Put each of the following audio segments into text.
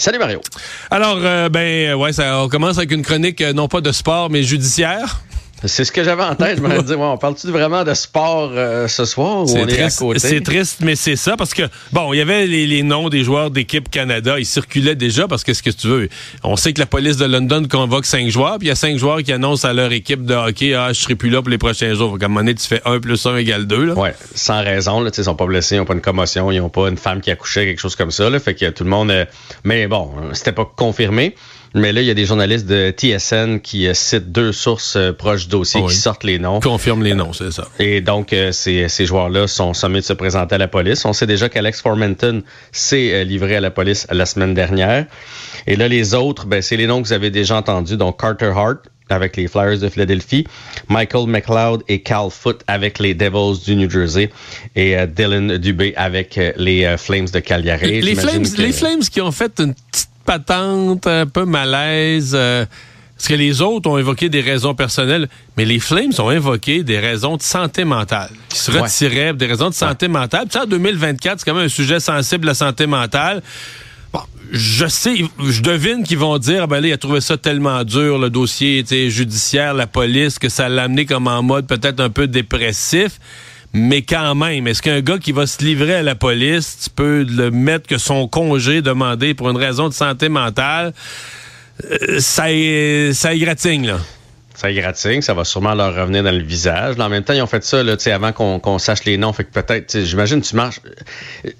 Salut Mario. Alors, euh, ben ouais, ça, on commence avec une chronique euh, non pas de sport, mais judiciaire. C'est ce que j'avais en tête. Je me disais, on parle-tu vraiment de sport euh, ce soir ou on est à côté? C'est triste, mais c'est ça parce que, bon, il y avait les, noms des joueurs d'équipe Canada. Ils circulaient déjà parce que, ce que tu veux, on sait que la police de London convoque cinq joueurs, puis il y a cinq joueurs qui annoncent à leur équipe de hockey, ah, je serai plus là pour les prochains jours. Comme à un moment donné, tu fais 1 plus 1 égale 2. Là. Ouais, sans raison. Là, ils sont pas blessés, ils n'ont pas une commotion, ils n'ont pas une femme qui a couché, quelque chose comme ça. Là, fait que tout le monde. Euh, mais bon, c'était pas confirmé. Mais là, il y a des journalistes de TSN qui euh, citent deux sources euh, proches du dossier qui sortent les noms. Confirment les noms, c'est ça. Et donc, euh, ces, ces joueurs-là sont sommés de se présenter à la police. On sait déjà qu'Alex Formenton s'est livré à la police la semaine dernière. Et là, les autres, ben, c'est les noms que vous avez déjà entendus. Donc, Carter Hart, avec les Flyers de Philadelphie, Michael McLeod et Cal Foot avec les Devils du New Jersey et Dylan Dubé avec les Flames de Calgary. Les Flames, les Flames qui ont fait une petite patente, un peu malaise. Euh, parce que les autres ont évoqué des raisons personnelles, mais les Flames ont invoqué des raisons de santé mentale. Ils se retiraient des raisons de santé mentale. Puis ça, en 2024, c'est quand même un sujet sensible, la santé mentale. Bon, je sais, je devine qu'ils vont dire, ah ben là, il a trouvé ça tellement dur, le dossier judiciaire, la police, que ça l'a amené comme en mode peut-être un peu dépressif. Mais quand même, est-ce qu'un gars qui va se livrer à la police, tu peux le mettre que son congé demandé pour une raison de santé mentale, euh, ça, ça égratigne, là? Ça égratigne, ça va sûrement leur revenir dans le visage. en même temps, ils ont fait ça là, avant qu'on sache les noms. Fait que peut-être, j'imagine, tu marches.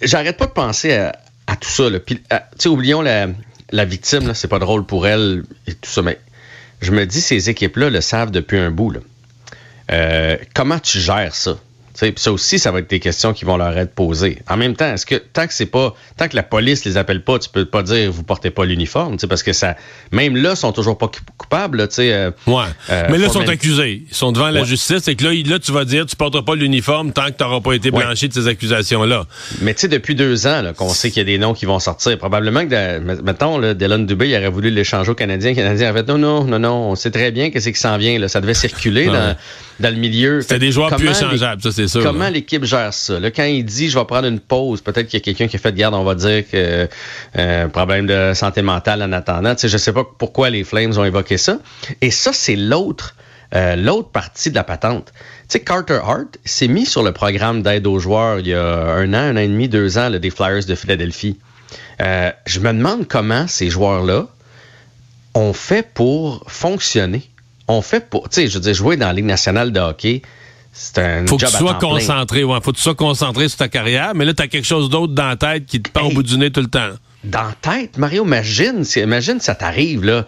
J'arrête pas de penser à, tout ça. Là. Puis, oublions la, la victime, c'est pas drôle pour elle et tout ça, mais je me dis, ces équipes-là le savent depuis un bout. Là. Euh, comment tu gères ça? Ça aussi, ça va être des questions qui vont leur être posées. En même temps, est-ce que tant que c'est pas, tant que la police les appelle pas, tu peux pas dire vous portez pas l'uniforme, parce que ça, même là, ils sont toujours pas coupables, tu sais. Euh, ouais. Euh, mais là, ils sont accusés, ils sont devant la justice, et que là, là, tu vas dire tu porteras pas l'uniforme tant que tu n'auras pas été blanchi de ces accusations-là. Mais tu sais, depuis deux ans, qu'on sait qu'il y a des noms qui vont sortir, probablement que, mettons, là, Dylan Dubé, il aurait voulu l'échanger au Canadien, le Canadien aurait fait non, non, non, non, on sait très bien que c'est qui s'en vient, là, ça devait circuler dans, dans, le milieu. C'était des joueurs plus échangeables, ça, c'est Comment l'équipe gère ça? Là, quand il dit je vais prendre une pause, peut-être qu'il y a quelqu'un qui a fait de garde, on va dire que euh, problème de santé mentale en attendant. Je ne sais pas pourquoi les Flames ont évoqué ça. Et ça, c'est l'autre. Euh, l'autre partie de la patente. Tu sais, Carter Hart s'est mis sur le programme d'aide aux joueurs il y a un an, un an et demi, deux ans, des Flyers de Philadelphie. Euh, je me demande comment ces joueurs-là ont fait pour fonctionner. On fait pour, tu sais, je veux dire, jouer dans la Ligue nationale de hockey, c'est un faut que tu sois concentré, ouais, faut que tu sois concentré sur ta carrière, mais là, tu as quelque chose d'autre dans la tête qui te pend au bout du nez tout le temps. Dans tête, Mario, imagine, imagine ça t'arrive, là.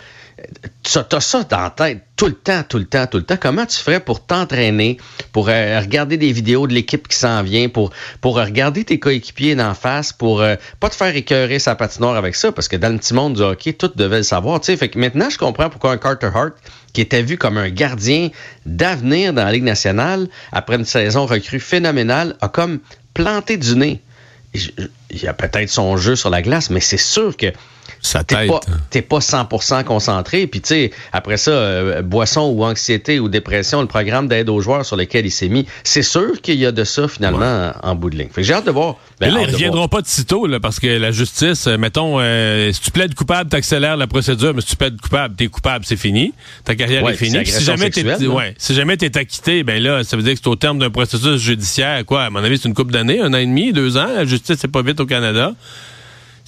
Tu as ça dans la tête tout le temps, tout le temps, tout le temps. Comment tu ferais pour t'entraîner, pour euh, regarder des vidéos de l'équipe qui s'en vient, pour, pour regarder tes coéquipiers d'en face, pour euh, pas te faire écœurer sa patinoire avec ça, parce que dans le petit monde du hockey, tout devait le savoir. Fait que maintenant, je comprends pourquoi un Carter Hart, qui était vu comme un gardien d'avenir dans la Ligue nationale, après une saison recrue phénoménale, a comme planté du nez. Il y a peut-être son jeu sur la glace, mais c'est sûr que sa tête. T'es pas, pas 100% concentré. Puis, tu sais, après ça, euh, boisson ou anxiété ou dépression, le programme d'aide aux joueurs sur lequel il s'est mis, c'est sûr qu'il y a de ça, finalement, en, bout de ligne. Fait que j'ai hâte de voir. Ben, là, ils ne reviendront pas de sitôt, là, parce que la justice, euh, mettons, euh, si tu plaides coupable, t'accélères la procédure, mais si tu plaides coupable, t'es coupable, c'est fini. Ta carrière est finie. Si jamais t'es, ouais, si jamais t'es acquitté, ben là, ça veut dire que c'est au terme d'un processus judiciaire, quoi. À mon avis, c'est une couple d'années, un an et demi, deux ans. La justice, c'est pas vite au Canada.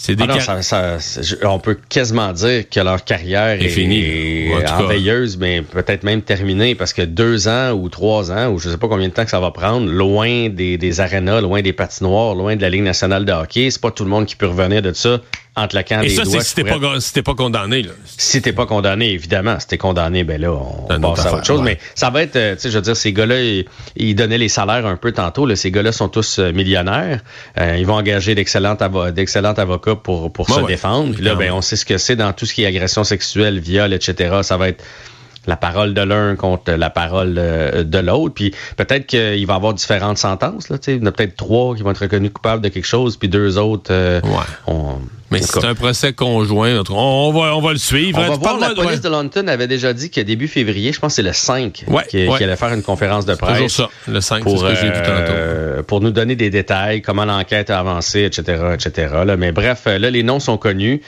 C'est des ah on peut quasiment dire que leur carrière est, finie. en veilleuse, mais peut-être même terminée, parce que deux ans ou trois ans, ou je sais pas combien de temps que ça va prendre, loin des, des arénas, loin des patinoires, loin de la Ligue nationale de hockey, c'est pas tout le monde qui peut revenir de ça Et ça, doigts. c'est si t'es pas, si t'es pas condamné. Là. Si t'es pas condamné, évidemment. Si t'es condamné, ben là, on passe à autre chose. ouais. Mais ça va être, euh, tu sais, je veux dire, ces gars-là, ils, ils donnaient les salaires un peu tantôt. Là. Ces gars-là sont tous euh, millionnaires. Euh, ils vont engager d'excellents avo- d'excellents avocats pour, pour se ouais. défendre. Puis là, ben, on sait ce que c'est dans tout ce qui est agression sexuelle, viol, etc. Ça va être la parole de l'un contre la parole euh, de l'autre. Puis peut-être qu'il va y avoir différentes sentences. Là, il y en a peut-être trois qui vont être reconnus coupables de quelque chose, puis deux autres... euh, Ouais. on- Mais c'est un procès conjoint. On va, on va le suivre. On Hein, va voir, la police ouais. de London avait déjà dit que début février, je pense que c'est le 5, Ouais, qui, ouais. qui allait faire une conférence de presse. Toujours ça. Le 5, c'est Pour, ce que j'ai vu tantôt. euh, pour nous donner des détails, comment l'enquête a avancé, etc., etc. là. Mais bref, là, les noms sont connus.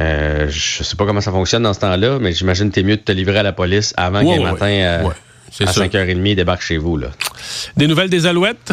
Euh, je sais pas comment ça fonctionne dans ce temps-là, mais j'imagine que t'es mieux de te livrer à la police avant Ouais, que ouais, matin euh, ouais. C'est à ça. 5h30 il débarque chez vous. Là. Des nouvelles des Alouettes?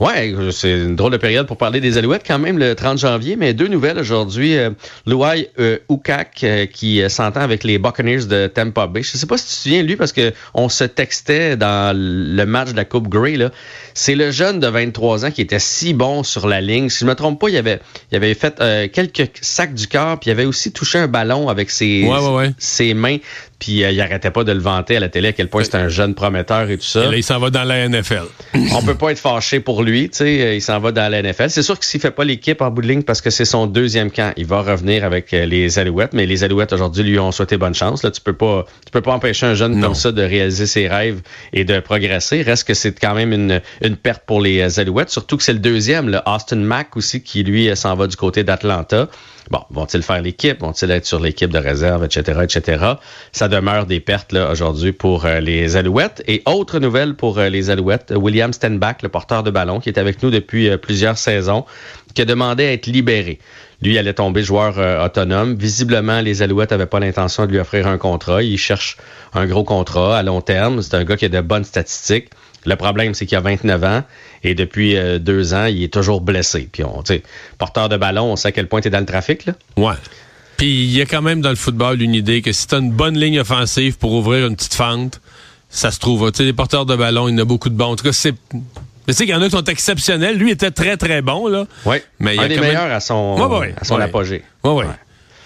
Ouais, c'est une drôle de période pour parler des Alouettes quand même le 30 janvier, mais deux nouvelles aujourd'hui. Euh, Louai euh, Ukak euh, qui euh, s'entend avec les Buccaneers de Tampa Bay. Je sais pas si tu te souviens lui parce que on se textait dans le match de la Coupe Grey là. C'est le jeune de 23 ans qui était si bon sur la ligne. Si je me trompe pas, il avait il avait fait euh, quelques sacs du corps, puis il avait aussi touché un ballon avec ses Ouais, ouais, ouais. ses mains, puis euh, il arrêtait pas de le vanter à la télé à quel point c'était un jeune prometteur et tout ça Et là, il s'en va dans la NFL. on peut pas être fâché pour lui, tu sais, euh, il s'en va dans la NFL. C'est sûr que s'il fait pas l'équipe en bout de ligne parce que c'est son deuxième camp, il va revenir avec euh, les Alouettes, mais les Alouettes aujourd'hui lui ont souhaité bonne chance. Là, tu peux pas, tu peux pas empêcher un jeune Non. comme ça de réaliser ses rêves et de progresser. Reste que c'est quand même une, une perte pour les euh, Alouettes, surtout que c'est le deuxième, le Austin Mack aussi qui lui s'en va du côté d'Atlanta. Bon, vont-ils faire l'équipe? Vont-ils être sur l'équipe de réserve, etc., etc.? Ça demeure des pertes aujourd'hui pour euh, les Alouettes. Et autre nouvelle pour euh, les Alouettes, William Stenbach, le porteur de ballon, qui est avec nous depuis euh, plusieurs saisons, qui a demandé à être libéré. Lui allait tomber joueur autonome. Visiblement, les Alouettes n'avaient pas l'intention de lui offrir un contrat. Il cherche un gros contrat à long terme. C'est un gars qui a de bonnes statistiques. Le problème, c'est qu'il a 29 ans et depuis deux ans, il est toujours blessé. Puis on, porteur de ballon, on sait à quel point tu es dans le trafic. Là. Ouais. Puis il y a quand même dans le football une idée que si tu as une bonne ligne offensive pour ouvrir une petite fente, ça se trouve. Tu sais, les porteurs de ballon, il y en a beaucoup de bons. En tout cas, c'est. Mais tu sais qu'il y en a qui sont exceptionnels. Lui était très, très bon, là. Ouais. Mais il y a un des quand même- meilleurs à son, Ouais, ouais, à son ouais. apogée. Ouais, ouais.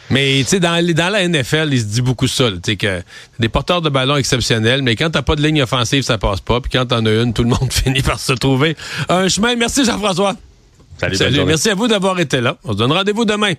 Mais tu sais, dans, la NFL, il se dit beaucoup ça. Tu sais, que des porteurs de ballon exceptionnels, mais quand t'as pas de ligne offensive, ça passe pas. Puis quand t'en as une, tout le monde finit par se trouver un chemin. Merci Jean-François. Salut, Salut. Merci à vous d'avoir été là. On se donne rendez-vous demain.